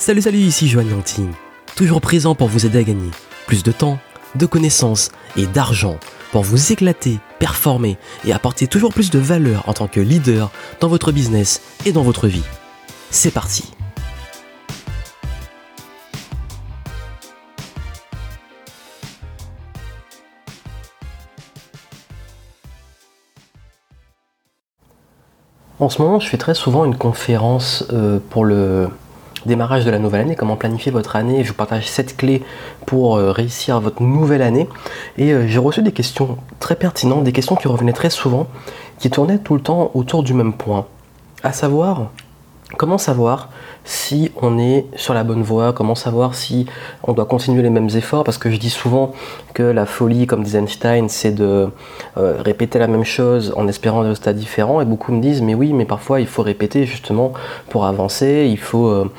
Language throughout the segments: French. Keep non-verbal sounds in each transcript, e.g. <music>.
Salut salut, ici Joanne Yangting, toujours présent pour vous aider à gagner plus de temps, de connaissances et d'argent pour vous éclater, performer et apporter toujours plus de valeur en tant que leader dans votre business et dans votre vie. C'est parti En ce moment, je fais très souvent une conférence euh, pour le démarrage de la nouvelle année, comment planifier votre année. Je vous partage 7 clés pour euh, réussir votre nouvelle année. Et euh, j'ai reçu des questions très pertinentes, des questions qui revenaient très souvent, qui tournaient tout le temps autour du même point. À savoir, comment savoir si on est sur la bonne voie, comment savoir si on doit continuer les mêmes efforts, parce que je dis souvent que la folie, comme disait Einstein, c'est de euh, répéter la même chose en espérant des résultats différents, et beaucoup me disent, mais oui, mais parfois il faut répéter justement pour avancer, il faut euh,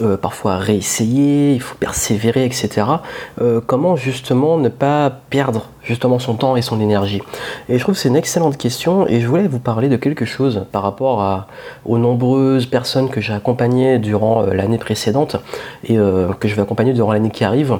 euh, parfois réessayer, il faut persévérer, etc. comment justement ne pas perdre justement son temps et son énergie? Et je trouve que c'est une excellente question, et je voulais vous parler de quelque chose par rapport aux nombreuses personnes que j'ai accompagnées durant euh, l'année précédente et euh, que je vais accompagner durant l'année qui arrive.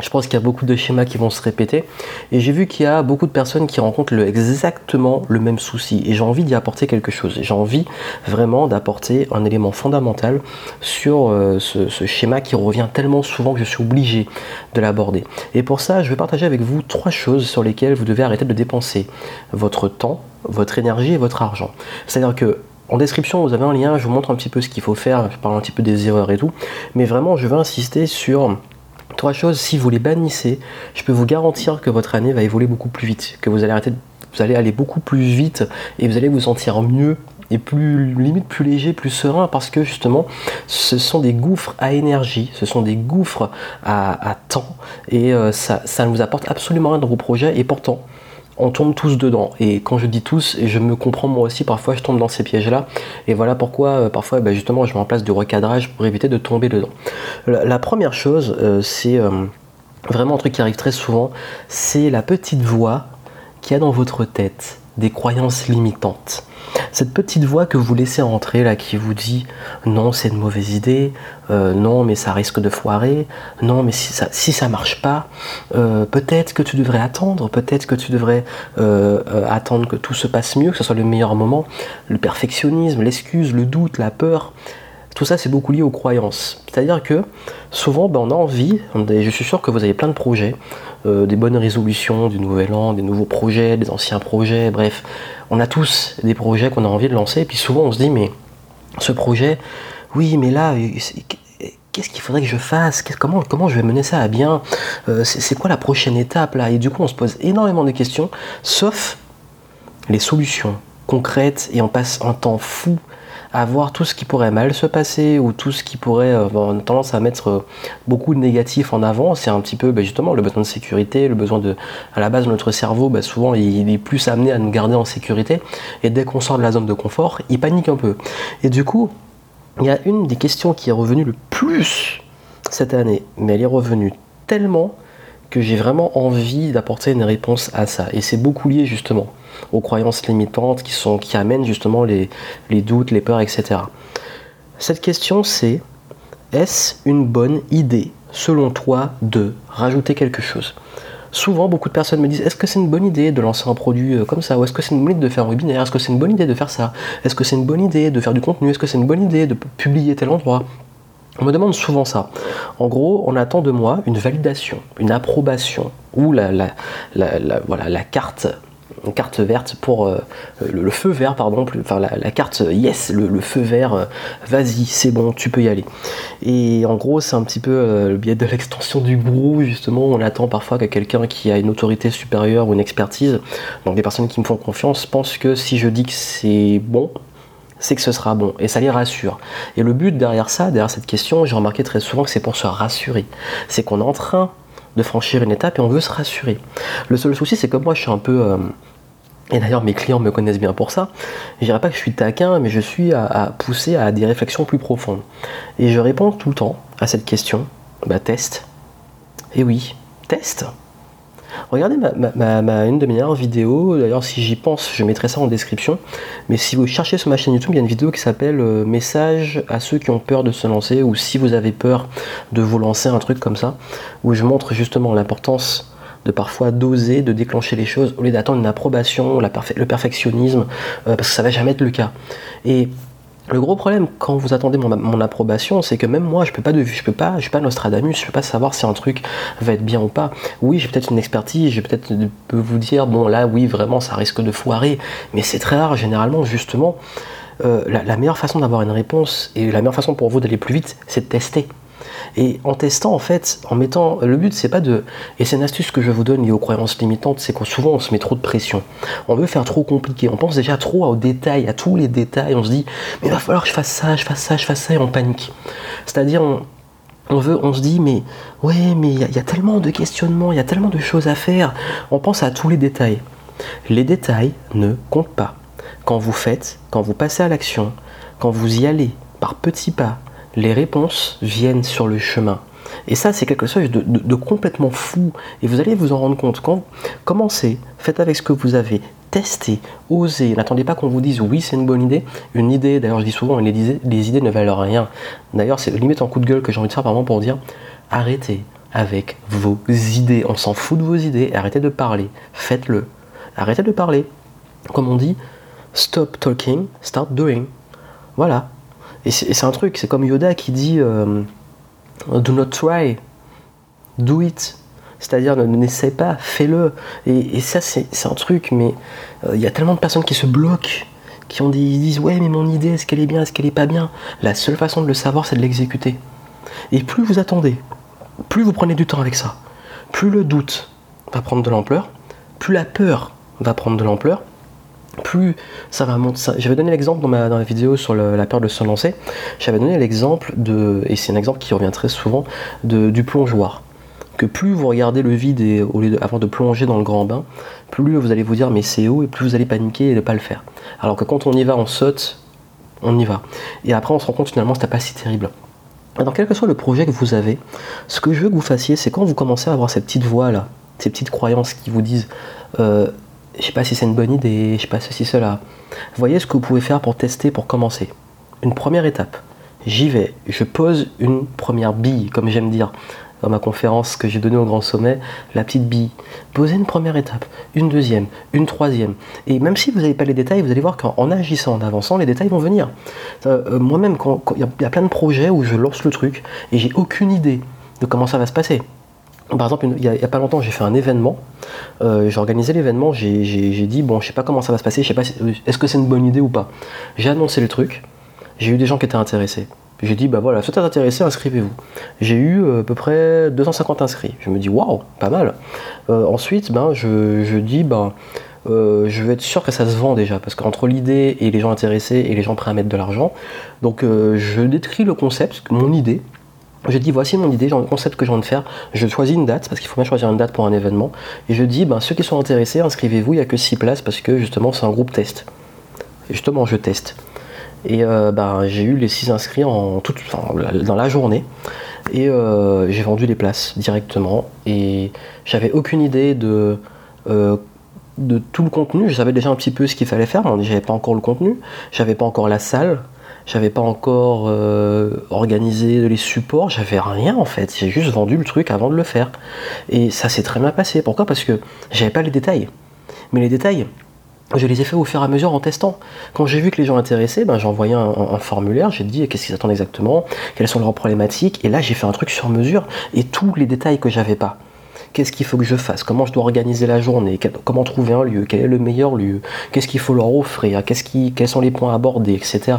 Je pense qu'il y a beaucoup de schémas qui vont se répéter et j'ai vu qu'il y a beaucoup de personnes qui rencontrent exactement le même souci et j'ai envie d'y apporter quelque chose. J'ai envie vraiment d'apporter un élément fondamental sur euh, ce, ce, schéma qui revient tellement souvent que je suis obligé de l'aborder. Et pour ça, je vais partager avec vous trois choses sur lesquelles vous devez arrêter de dépenser votre temps, votre énergie et votre argent. C'est-à-dire que en description, vous avez un lien, je vous montre un petit peu ce qu'il faut faire, je parle un petit peu des erreurs et tout. Mais vraiment, je veux insister sur trois choses. Si vous les bannissez, je peux vous garantir que votre année va évoluer beaucoup plus vite, que vous allez aller beaucoup plus vite et vous allez vous sentir mieux et plus limite plus léger, plus serein parce que justement ce sont des gouffres à énergie, ce sont des gouffres à, temps et euh, ça ne vous apporte absolument rien dans vos projets et pourtant on tombe tous dedans. Et quand je dis tous, je me comprends moi aussi, parfois je tombe dans ces pièges-là. Et voilà pourquoi euh, parfois bah, justement je mets en place du recadrage pour éviter de tomber dedans. La, première chose, euh, c'est euh, vraiment un truc qui arrive très souvent, c'est la petite voix qui a dans votre tête des croyances limitantes. Cette petite voix que vous laissez rentrer là qui vous dit non c'est une mauvaise idée, euh, non mais ça risque de foirer, non mais si ça, si marche pas, euh, peut-être que tu devrais attendre, peut-être que tu devrais euh, attendre que tout se passe mieux, que ce soit le meilleur moment, le perfectionnisme, l'excuse, le doute, la peur. Tout ça, c'est beaucoup lié aux croyances. C'est-à-dire que souvent, ben, on a envie, je suis sûr que vous avez plein de projets, euh, des bonnes résolutions du nouvel an, des nouveaux projets, des anciens projets, bref, on a tous des projets qu'on a envie de lancer, et puis souvent on se dit, mais ce projet, oui, mais là, euh, qu'est-ce qu'il faudrait que je fasse? Comment, comment je vais mener ça à bien? Euh, C'est quoi la prochaine étape là? Et du coup, on se pose énormément de questions, sauf les solutions concrètes, et on passe un temps fou à voir tout ce qui pourrait mal se passer ou tout ce qui pourrait avoir euh, tendance à mettre euh, beaucoup de négatifs en avant. C'est un petit peu bah, justement le besoin de sécurité, le besoin de. À la base, notre cerveau, bah, souvent, il est plus amené à nous garder en sécurité. Et dès qu'on sort de la zone de confort, il panique un peu. Et du coup, il y a une des questions qui est revenue le plus cette année, mais elle est revenue tellement que j'ai vraiment envie d'apporter une réponse à ça. Et c'est beaucoup lié justement aux croyances limitantes qui, amènent justement les, doutes, les peurs, etc. Cette question c'est est-ce une bonne idée selon toi de rajouter quelque chose? Souvent, beaucoup de personnes me disent est-ce que c'est une bonne idée de lancer un produit euh, comme ça? Ou est-ce que c'est une bonne idée de faire un webinaire? Est-ce que c'est une bonne idée de faire ça? Est-ce que c'est une bonne idée de faire du contenu? Est-ce que c'est une bonne idée de publier tel endroit? On me demande souvent ça. En gros, on attend de moi une validation, une approbation, ou la, voilà, la carte carte verte pour euh, le, feu vert pardon enfin la, carte yes le, feu vert euh, vas-y c'est bon tu peux y aller et en gros c'est un petit peu euh, le biais de l'extension du gourou justement on attend parfois que quelqu'un qui a une autorité supérieure ou une expertise donc des personnes qui me font confiance pensent que si je dis que c'est bon c'est que ce sera bon et ça les rassure. Et le but derrière ça, derrière cette question, j'ai remarqué très souvent que c'est pour se rassurer. C'est qu'on est en train de franchir une étape et on veut se rassurer. Le seul souci, c'est que moi, je suis un peu. Euh, et d'ailleurs, mes clients me connaissent bien pour ça. Je dirais pas que je suis taquin, mais je suis à, pousser à des réflexions plus profondes. Et je réponds tout le temps à cette question bah, test. Et oui, test. Regardez une de mes dernières vidéos, d'ailleurs si j'y pense, je mettrai ça en description. Mais si vous cherchez sur ma chaîne YouTube, il y a une vidéo qui s'appelle euh, Message à ceux qui ont peur de se lancer, ou si vous avez peur de vous lancer, un truc comme ça, où je montre justement l'importance de parfois doser, de déclencher les choses, au lieu d'attendre une approbation, le perfectionnisme, euh, parce que ça va jamais être le cas. Le gros problème quand vous attendez mon, approbation, c'est que même moi, je peux pas de, je peux pas, je suis pas Nostradamus, je peux pas savoir si un truc va être bien ou pas. Oui, j'ai peut-être une expertise, j'ai peut-être peux vous dire bon là, oui, vraiment, ça risque de foirer, mais c'est très rare. Généralement, justement, euh, la meilleure façon d'avoir une réponse et la meilleure façon pour vous d'aller plus vite, c'est de tester. Et en testant, en fait, en mettant. Le but, c'est pas de. Et c'est une astuce que je vous donne liée aux croyances limitantes, c'est que souvent on se met trop de pression. On veut faire trop compliqué. On pense déjà trop aux détails, à tous les détails. On se dit, mais il va falloir que je fasse ça, je fasse ça, je fasse ça, et on panique. C'est-à-dire, on, veut, on se dit, mais ouais, mais il y, a tellement de questionnements, il y a tellement de choses à faire. On pense à tous les détails. Les détails ne comptent pas. Quand vous faites, quand vous passez à l'action, quand vous y allez par petits pas, les réponses viennent sur le chemin. Et ça, c'est quelque chose de, complètement fou. Et vous allez vous en rendre compte. Quand commencez, faites avec ce que vous avez, testez, osez. N'attendez pas qu'on vous dise oui, c'est une bonne idée. Une idée, d'ailleurs, je dis souvent, les les idées ne valent rien. D'ailleurs, c'est limite un coup de gueule que j'ai envie de faire par pour dire arrêtez avec vos idées. On s'en fout de vos idées. Arrêtez de parler. Faites-le. Arrêtez de parler. Comme on dit, stop talking, start doing. Voilà. Et c'est un truc, c'est comme Yoda qui dit euh, Do not try, do it. C'est-à-dire, ne n'essaie pas, fais-le. Et, ça, c'est un truc, mais euh, il y a tellement de personnes qui se bloquent, qui ont des, disent Ouais, mais mon idée, est-ce qu'elle est bien, est-ce qu'elle est pas bien? La seule façon de le savoir, c'est de l'exécuter. Et plus vous attendez, plus vous prenez du temps avec ça, plus le doute va prendre de l'ampleur, plus la peur va prendre de l'ampleur, plus ça va monter. J'avais donné l'exemple dans ma, dans vidéo sur la peur de se lancer. J'avais donné l'exemple de, et c'est un exemple qui revient très souvent, du plongeoir. Que plus vous regardez le vide et, avant de plonger dans le grand bain, plus vous allez vous dire mais c'est haut et plus vous allez paniquer et ne pas le faire. Alors que quand on y va, on saute, on y va. Et après on se rend compte finalement c'est pas si terrible. Alors quel que soit le projet que vous avez, ce que je veux que vous fassiez, c'est quand vous commencez à avoir cette petite voix là, ces petites croyances qui vous disent euh, je sais pas si c'est une bonne idée, je sais pas ceci, cela. Voyez ce que vous pouvez faire pour tester, pour commencer. Une première étape. J'y vais, je pose une première bille, comme j'aime dire dans ma conférence que j'ai donnée au Grand Sommet, la petite bille. Posez une première étape, une deuxième, une troisième. Et même si vous n'avez pas les détails, vous allez voir qu'en agissant, en avançant, les détails vont venir. Euh, euh, moi-même, il y, a plein de projets où je lance le truc et j'ai aucune idée de comment ça va se passer. Par exemple, il n'y a, pas longtemps, j'ai fait un événement. Euh, j'ai organisé l'événement. J'ai dit, bon, je sais pas comment ça va se passer. Je sais pas, est-ce que c'est une bonne idée ou pas. J'ai annoncé le truc. J'ai eu des gens qui étaient intéressés. J'ai dit, bah voilà, si vous êtes intéressé, inscrivez-vous. J'ai eu euh, à peu près 250 inscrits. Je me dis, waouh, pas mal. Euh, ensuite, ben, je, dis, ben, je veux être sûr que ça se vend déjà, parce qu'entre l'idée et les gens intéressés et les gens prêts à mettre de l'argent, donc je décris le concept, mon idée, je dis voici mon idée, le concept que j'ai envie de faire. Je choisis une date parce qu'il faut bien choisir une date pour un événement. Et je dis ben, ceux qui sont intéressés, inscrivez-vous. Il n'y a que 6 places parce que justement c'est un groupe test. justement, je teste. Et euh, ben, j'ai eu les 6 inscrits en toute, dans la journée. Et euh, j'ai vendu les places directement. Et j'avais aucune idée de, euh, de tout le contenu. Je savais déjà un petit peu ce qu'il fallait faire, mais j'avais pas encore le contenu. J'avais pas encore la salle j'avais pas encore euh, organisé les supports, j'avais rien en fait. J'ai juste vendu le truc avant de le faire. Et ça s'est très bien passé. Pourquoi? Parce que j'avais pas les détails. Mais les détails, je les ai fait au fur et à mesure en testant. Quand j'ai vu que les gens intéressés, ben, j'ai envoyé un, formulaire, j'ai dit qu'est-ce qu'ils attendent exactement, quelles sont leurs problématiques, et là j'ai fait un truc sur mesure, et tous les détails que j'avais pas qu'est-ce qu'il faut que je fasse, comment je dois organiser la journée, comment trouver un lieu, quel est le meilleur lieu, qu'est-ce qu'il faut leur offrir, quels sont les points abordés, etc.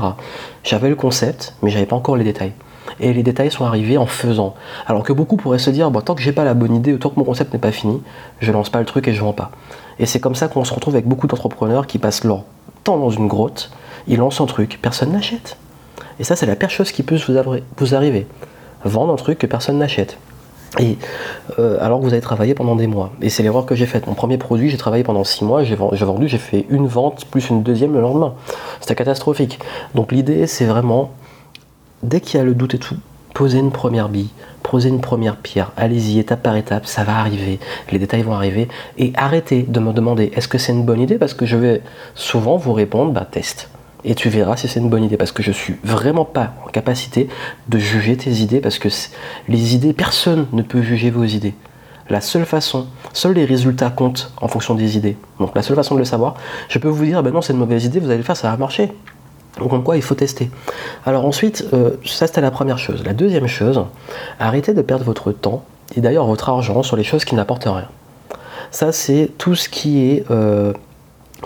J'avais le concept, mais j'avais pas encore les détails. Et les détails sont arrivés en faisant. Alors que beaucoup pourraient se dire, bah, tant que j'ai pas la bonne idée, tant que mon concept n'est pas fini, je lance pas le truc et je vends pas. Et c'est comme ça qu'on se retrouve avec beaucoup d'entrepreneurs qui passent leur temps dans une grotte, ils lancent un truc, personne n'achète. Et ça, c'est la pire chose qui peut vous arriver. Vendre un truc que personne n'achète. Et euh, alors vous avez travaillé pendant des mois. Et c'est l'erreur que j'ai faite. Mon premier produit, j'ai travaillé pendant six mois, j'ai vendu, j'ai fait une vente plus une deuxième le lendemain. C'était catastrophique. Donc l'idée, c'est vraiment, dès qu'il y a le doute et tout, poser une première bille. posez une première pierre, allez-y étape par étape, ça va arriver, les détails vont arriver, et arrêtez de me demander est-ce que c'est une bonne idée? Parce que je vais souvent vous répondre bah teste. Et tu verras si c'est une bonne idée parce que je suis vraiment pas en capacité de juger tes idées parce que les idées, personne ne peut juger vos idées. La seule façon, seuls les résultats comptent en fonction des idées. Donc la seule façon de le savoir, je peux vous dire, ben non, c'est une mauvaise idée, vous allez le faire, ça va marcher. Donc quoi, il faut tester. Alors ensuite, euh, ça c'était la première chose. La deuxième chose, arrêtez de perdre votre temps et d'ailleurs votre argent sur les choses qui n'apportent rien. Ça c'est tout ce qui est euh,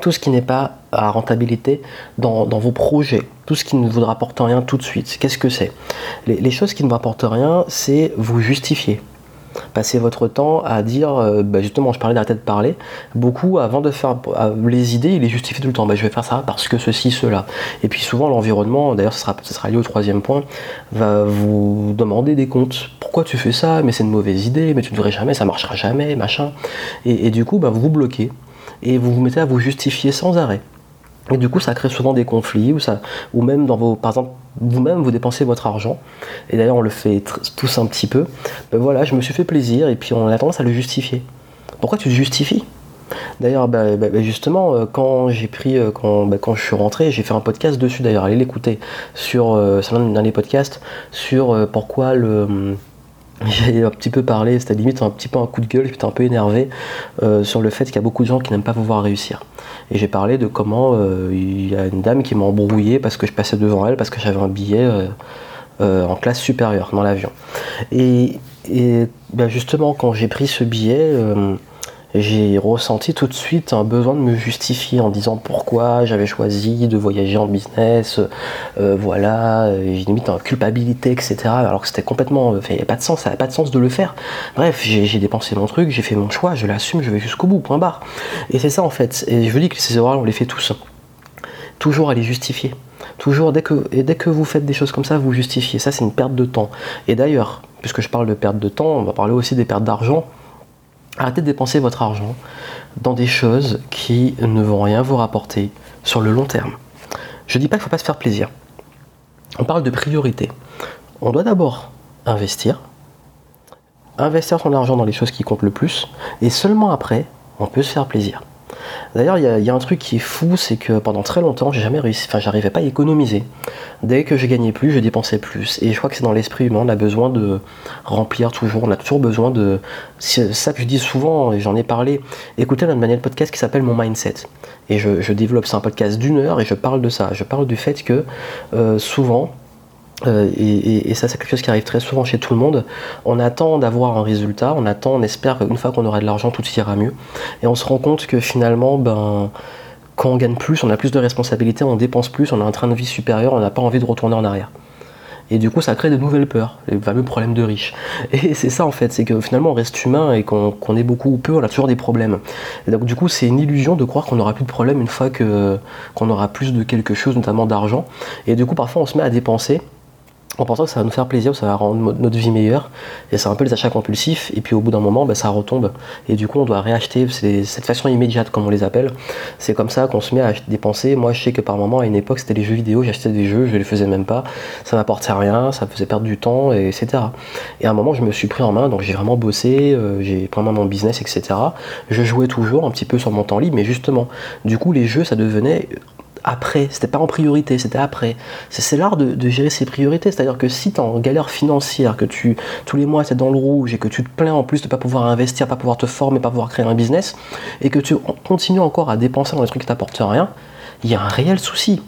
tout ce qui n'est pas à rentabilité dans, vos projets, tout ce qui ne vous rapporte rien tout de suite. Qu'est-ce que c'est? Les, choses qui ne vous rapportent rien, c'est vous justifier passer votre temps à dire, euh, bah, justement, je parlais d'arrêter de parler, beaucoup avant de faire les idées, il est justifié tout le temps. Bah, je vais faire ça parce que ceci, cela. Et puis souvent, l'environnement, d'ailleurs, ce sera, lié au troisième point, va vous demander des comptes. Pourquoi tu fais ça? Mais c'est une mauvaise idée, mais tu ne devrais jamais, ça marchera jamais, machin. Et, du coup, bah, vous vous bloquez et vous vous mettez à vous justifier sans arrêt. Et du coup, ça crée souvent des conflits, ou, ça, ou même dans vos. Par exemple, vous-même, vous dépensez votre argent. Et d'ailleurs, on le fait tous un petit peu. Ben voilà, je me suis fait plaisir, et puis on a tendance à le justifier. Pourquoi tu le justifies? D'ailleurs, ben, ben, justement, euh, quand j'ai pris, euh, quand, quand, je suis rentré, j'ai fait un podcast dessus. D'ailleurs, allez l'écouter sur, euh, l'un des podcasts sur pourquoi le j'ai un petit peu parlé, c'était limite un petit peu un coup de gueule, j'étais un peu énervé sur le fait qu'il y a beaucoup de gens qui n'aiment pas vous voir réussir. Et j'ai parlé de comment euh, il y a une dame qui m'a embrouillé parce que je passais devant elle, parce que j'avais un billet euh, euh, en classe supérieure dans l'avion. Et, ben justement, quand j'ai pris ce billet, j'ai ressenti tout de suite un besoin de me justifier en disant pourquoi j'avais choisi de voyager en business, euh, voilà, j'ai limite une culpabilité, etc. Alors que c'était complètement, il n'y avait pas de sens, ça n'avait pas de sens de le faire. Bref, j'ai dépensé mon truc, j'ai fait mon choix, je l'assume, je vais jusqu'au bout, point barre. Et c'est ça en fait. Et je vous dis que ces erreurs, on les fait tous. Toujours à les justifier. Toujours, dès que, et dès que vous faites des choses comme ça, vous justifiez. Ça, c'est une perte de temps. Et d'ailleurs, puisque je parle de perte de temps, on va parler aussi des pertes d'argent. Arrêtez de dépenser votre argent dans des choses qui ne vont rien vous rapporter sur le long terme. Je ne dis pas qu'il ne faut pas se faire plaisir. On parle de priorité. On doit d'abord investir, investir son argent dans les choses qui comptent le plus, et seulement après, on peut se faire plaisir. D'ailleurs, il y, a un truc qui est fou, c'est que pendant très longtemps, j'ai jamais réussi, enfin, j'arrivais pas à économiser. Dès que je gagnais plus, je dépensais plus. Et je crois que c'est dans l'esprit humain, on a besoin de remplir toujours, on a toujours besoin de. C'est ça que je dis souvent, et j'en ai parlé. Écoutez notre manuel podcast qui s'appelle Mon Mindset. Et je, développe, c'est un podcast d'une heure, et je parle de ça. Je parle du fait que euh, souvent, euh, et, ça, c'est quelque chose qui arrive très souvent chez tout le monde. On attend d'avoir un résultat, on attend, on espère qu'une fois qu'on aura de l'argent, tout ira mieux. Et on se rend compte que finalement, ben, quand on gagne plus, on a plus de responsabilités, on dépense plus, on a un train de vie supérieur, on n'a pas envie de retourner en arrière. Et du coup, ça crée de nouvelles peurs, les fameux problèmes de riches. Et <laughs> c'est ça en fait, c'est que finalement on reste humain et qu'on est beaucoup ou peu, on a toujours des problèmes. Et donc du coup, c'est une illusion de croire qu'on n'aura plus de problème une fois qu'on aura plus de quelque chose, notamment d'argent. Et du coup, parfois on se met à dépenser en pensant que ça va nous faire plaisir, ça va rendre notre vie meilleure. Et c'est un peu les achats compulsifs. Et puis au bout d'un moment, bah, ça retombe. Et du coup, on doit réacheter. Cette façon immédiate, comme on les appelle. C'est comme ça qu'on se met à dépenser. Moi, je sais que par moment, à une époque, c'était les jeux vidéo. J'achetais des jeux, je les faisais même pas. Ça m'apportait rien, ça faisait perdre du temps, et etc. Et à un moment, je me suis pris en main. Donc j'ai vraiment bossé, euh, j'ai pris en mon business, etc. Je jouais toujours un petit peu sur mon temps libre. Mais justement, du coup, les jeux, ça devenait après, c'était pas en priorité, c'était après. C'est l'art de, gérer ses priorités, c'est-à-dire que si tu es en galère financière, que tu tous les mois tu es dans le rouge et que tu te plains en plus de pas pouvoir investir, pas pouvoir te former, pas pouvoir créer un business, et que tu continues encore à dépenser dans des trucs qui t'apportent rien, il y a un réel souci.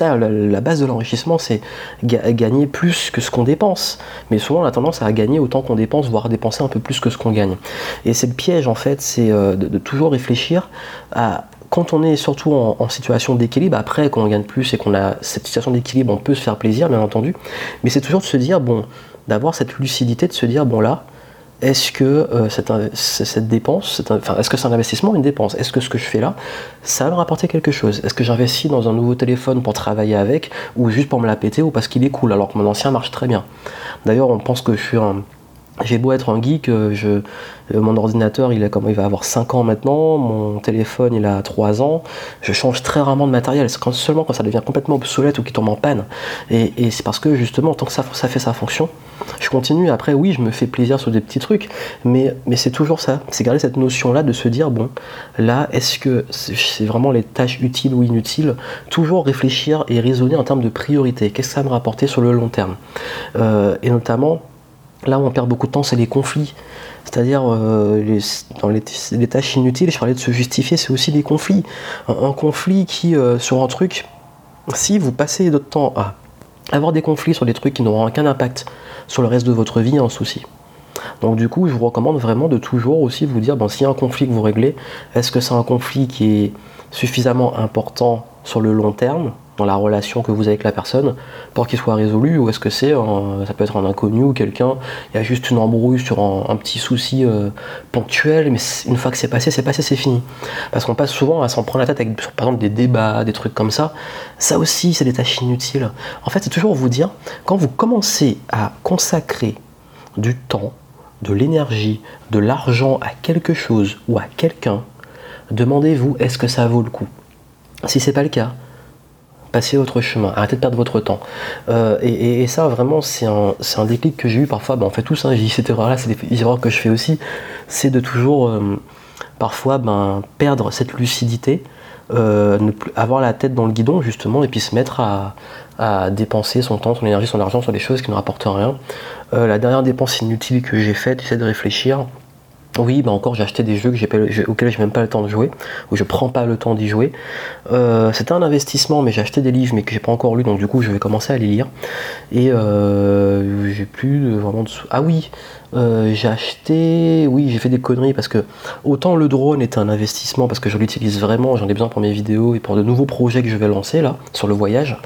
La, la base de l'enrichissement, c'est gagner plus que ce qu'on dépense. Mais souvent, on a tendance à gagner autant qu'on dépense, voire dépenser un peu plus que ce qu'on gagne. Et c'est le piège, en fait, c'est euh, de, toujours réfléchir à quand on est surtout en, situation d'équilibre, après, quand on gagne plus et qu'on a cette situation d'équilibre, on peut se faire plaisir, bien entendu. Mais c'est toujours de se dire, bon, d'avoir cette lucidité, de se dire, bon là, est-ce que euh, cette, dépense, est-ce que c'est un investissement ou une dépense? Est-ce que ce que je fais là, ça va me rapporter quelque chose? Est-ce que j'investis dans un nouveau téléphone pour travailler avec, ou juste pour me la péter, ou parce qu'il est cool, alors que mon ancien marche très bien? D'ailleurs, on pense que je suis un j'ai beau être un geek, euh, euh, mon ordinateur il, a, il va avoir 5 ans maintenant, mon téléphone il a 3 ans, je change très rarement de matériel, seulement quand ça devient complètement obsolète ou qu'il tombe en panne. Et, c'est parce que justement, tant que ça, fait sa fonction, je continue. Après, oui, je me fais plaisir sur des petits trucs, mais, mais c'est toujours ça. C'est garder cette notion-là de se dire, bon, là, est-ce que c'est vraiment les tâches utiles ou inutiles? Toujours réfléchir et raisonner en termes de priorité. Qu'est-ce que ça va me rapporter sur le long terme? Euh, Et notamment, Là où on perd beaucoup de temps, c'est les conflits. C'est-à-dire, euh, dans les, tâches inutiles, je parlais de se justifier, c'est aussi des conflits. Un, conflit qui, euh, sur un truc, si vous passez d'autres temps à avoir des conflits sur des trucs qui n'auront aucun impact sur le reste de votre vie, un souci. Donc du coup, je vous recommande vraiment de toujours aussi vous dire, bon, s'il y a un conflit que vous réglez, est-ce que c'est un conflit qui est suffisamment important sur le long terme dans la relation que vous avez avec la personne pour qu'il soit résolu ou est-ce que c'est ça peut être un inconnu ou quelqu'un il y a juste une embrouille sur un, petit souci euh, ponctuel mais une fois que c'est passé c'est passé c'est fini. Parce qu'on passe souvent à s'en prendre la tête avec par exemple des débats des trucs comme ça. Ça aussi c'est des tâches inutiles. En fait c'est toujours vous dire quand vous commencez à consacrer du temps de l'énergie de l'argent à quelque chose ou à quelqu'un demandez-vous est-ce que ça vaut le coup? Si c'est pas le cas passez autre chemin, arrêtez de perdre votre temps. Euh, et, ça, vraiment, c'est un, un, déclic que j'ai eu parfois. Ben, on fait tous, hein, j'ai cette erreur-là, c'est des erreurs que je fais aussi. C'est de toujours, euh, parfois, ben, perdre cette lucidité, euh, ne plus avoir la tête dans le guidon, justement, et puis se mettre à, à dépenser son temps, son énergie, son argent sur des choses qui ne rapportent rien. la dernière dépense inutile que j'ai faite, c'est de réfléchir oui, bah encore j'ai acheté des jeux que j'ai auxquels je n'ai même pas le temps de jouer, ou je prends pas le temps d'y jouer. Euh, c'était un investissement, mais j'ai acheté des livres mais que j'ai pas encore lu, donc du coup je vais commencer à les lire. Et euh, j'ai plus vraiment de Ah oui, euh, j'ai acheté, oui j'ai fait des conneries parce que autant le drone est un investissement parce que je l'utilise vraiment, j'en ai besoin pour mes vidéos et pour de nouveaux projets que je vais lancer là sur le voyage.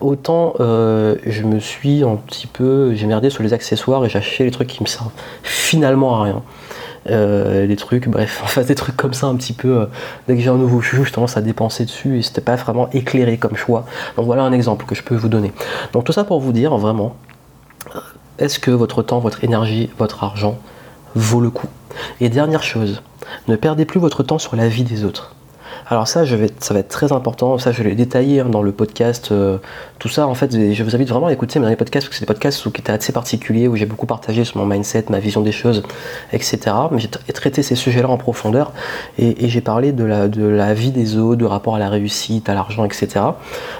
Autant je me suis un petit peu, j'ai merdé sur les accessoires et j'ai acheté les trucs qui me servent finalement à rien. Euh, des trucs, bref, <laughs> enfin des trucs comme ça un petit peu. Euh, dès que j'ai un nouveau chouchou, je tendance à dépenser dessus et c'était pas vraiment éclairé comme choix. Donc voilà un exemple que je peux vous donner. Donc tout ça pour vous dire vraiment, euh, est-ce que votre temps, votre énergie, votre argent vaut le coup? Et dernière chose, ne perdez plus votre temps sur la vie des autres. Alors ça, je vais, ça va être très important. Ça, je l'ai détaillé hein, dans le podcast. Euh, tout ça, en fait, je vous invite vraiment à écouter mes podcasts parce que c'est des podcasts qui étaient assez particuliers où j'ai beaucoup partagé sur mon mindset, ma vision des choses, etc. Mais j'ai traité ces sujets-là en profondeur et, j'ai parlé de la, vie des autres, de rapport à la réussite, à l'argent, etc.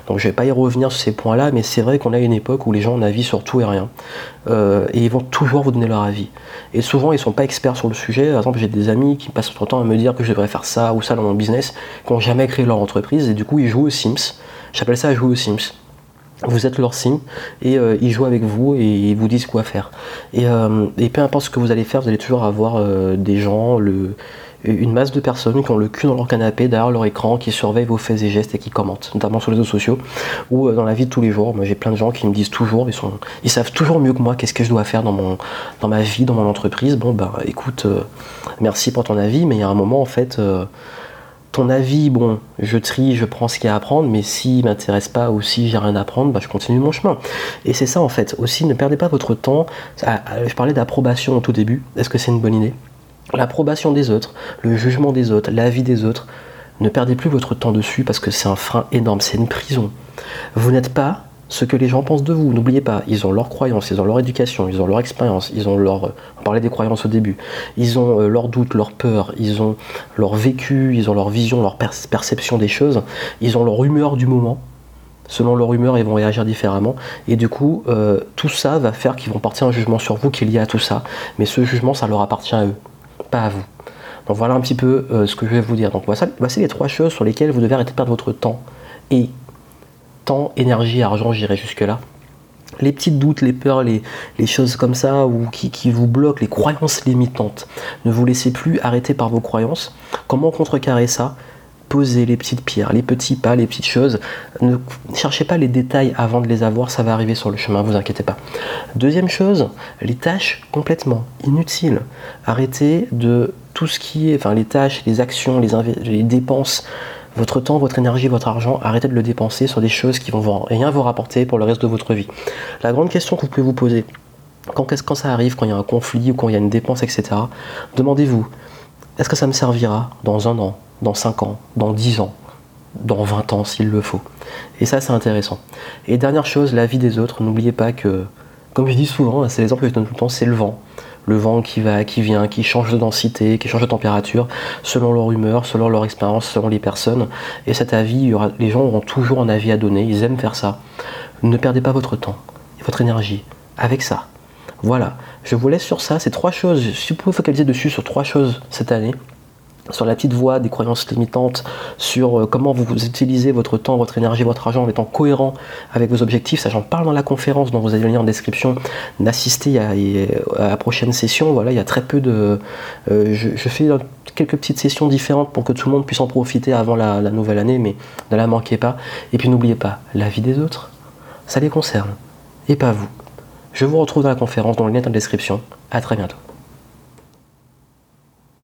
Donc je vais pas y revenir sur ces points-là, mais c'est vrai qu'on a une époque où les gens ont un avis sur tout et rien. Euh, et ils vont toujours vous donner leur avis. Et souvent, ils sont pas experts sur le sujet. Par exemple, j'ai des amis qui passent leur temps à me dire que je devrais faire ça ou ça dans mon business qui n'ont jamais créé leur entreprise et du coup ils jouent aux Sims. J'appelle ça jouer aux Sims. Vous êtes leur sim et euh, ils jouent avec vous et ils vous disent quoi faire. Et, euh, peu importe ce que vous allez faire, vous allez toujours avoir euh, des gens, une masse de personnes qui ont le cul dans leur canapé, derrière leur écran, qui surveillent vos faits et gestes et qui commentent, notamment sur les réseaux sociaux ou dans la vie de tous les jours. Moi j'ai plein de gens qui me disent toujours, ils, sont, ils savent toujours mieux que moi qu'est-ce que je dois faire dans, mon, dans ma vie, dans mon entreprise. Bon ben écoute, merci pour ton avis, mais il y a un moment en fait ton avis, bon, je trie, je prends ce qu'il y a à apprendre, mais s'il m'intéresse pas ou si j'ai rien à apprendre, bah, je continue mon chemin. Et c'est ça en fait. Aussi, ne perdez pas votre temps. Je parlais d'approbation au tout début. Est-ce que c'est une bonne idée? L'approbation des autres, le jugement des autres, l'avis des autres. Ne perdez plus votre temps dessus parce que c'est un frein énorme, c'est une prison. Vous n'êtes pas ce que les gens pensent de vous. N'oubliez pas, ils ont leurs croyances, ils ont leur éducation, ils ont leur expérience, ils ont leur. On parlait des croyances au début. Ils ont euh, leurs doutes, leurs peurs, ils ont leur vécu, ils ont leur vision, leur perception des choses, ils ont leur humeur du moment. Selon leur humeur, ils vont réagir différemment. Et du coup, euh, tout ça va faire qu'ils vont porter un jugement sur vous qui est lié à tout ça. Mais ce jugement, ça leur appartient à eux, pas à vous. Donc voilà un petit peu euh, ce que je vais vous dire. Donc voici les trois choses sur lesquelles vous devez arrêter de perdre votre temps temps, énergie, argent, j'irai jusque-là. Les petits doutes, les peurs, les, choses comme ça ou qui, vous bloquent, les croyances limitantes. Ne vous laissez plus arrêter par vos croyances. Comment contrecarrer ça? Posez les petites pierres, les petits pas, les petites choses. Ne cherchez pas les détails avant de les avoir, ça va arriver sur le chemin, vous inquiétez pas. Deuxième chose, les tâches complètement inutiles. Arrêtez de tout ce qui est, enfin les tâches, les actions, les, les dépenses votre temps, votre énergie, votre argent, arrêtez de le dépenser sur des choses qui vont rien vous rapporter pour le reste de votre vie. La grande question que vous pouvez vous poser, quand, quand ça arrive, quand il y a un conflit ou quand il y a une dépense, etc., demandez-vous, est-ce que ça me servira dans un an, dans cinq ans, dans dix ans, dans 20 ans s'il le faut? Et ça, c'est intéressant. Et dernière chose, la vie des autres, n'oubliez pas que, comme je dis souvent, c'est l'exemple que je donne tout le temps, c'est le vent. Le vent qui va, qui vient, qui change de densité, qui change de température, selon leur humeur, selon leur expérience, selon les personnes. Et cet avis, les gens auront toujours un avis à donner, ils aiment faire ça. Ne perdez pas votre temps et votre énergie avec ça. Voilà, je vous laisse sur ça. C'est trois choses. Si vous pouvez focaliser dessus sur trois choses cette année, sur la petite voie des croyances limitantes, sur euh, comment vous utilisez votre temps, votre énergie, votre argent en étant cohérent avec vos objectifs. Ça, j'en parle dans la conférence dont vous avez le lien en description. D'assister à, la prochaine session. Voilà, il y a très peu de. Euh, je, fais quelques petites sessions différentes pour que tout le monde puisse en profiter avant la, la nouvelle année, mais ne la manquez pas. Et puis n'oubliez pas, la vie des autres, ça les concerne, et pas vous. Je vous retrouve dans la conférence dont le lien est en description. A très bientôt.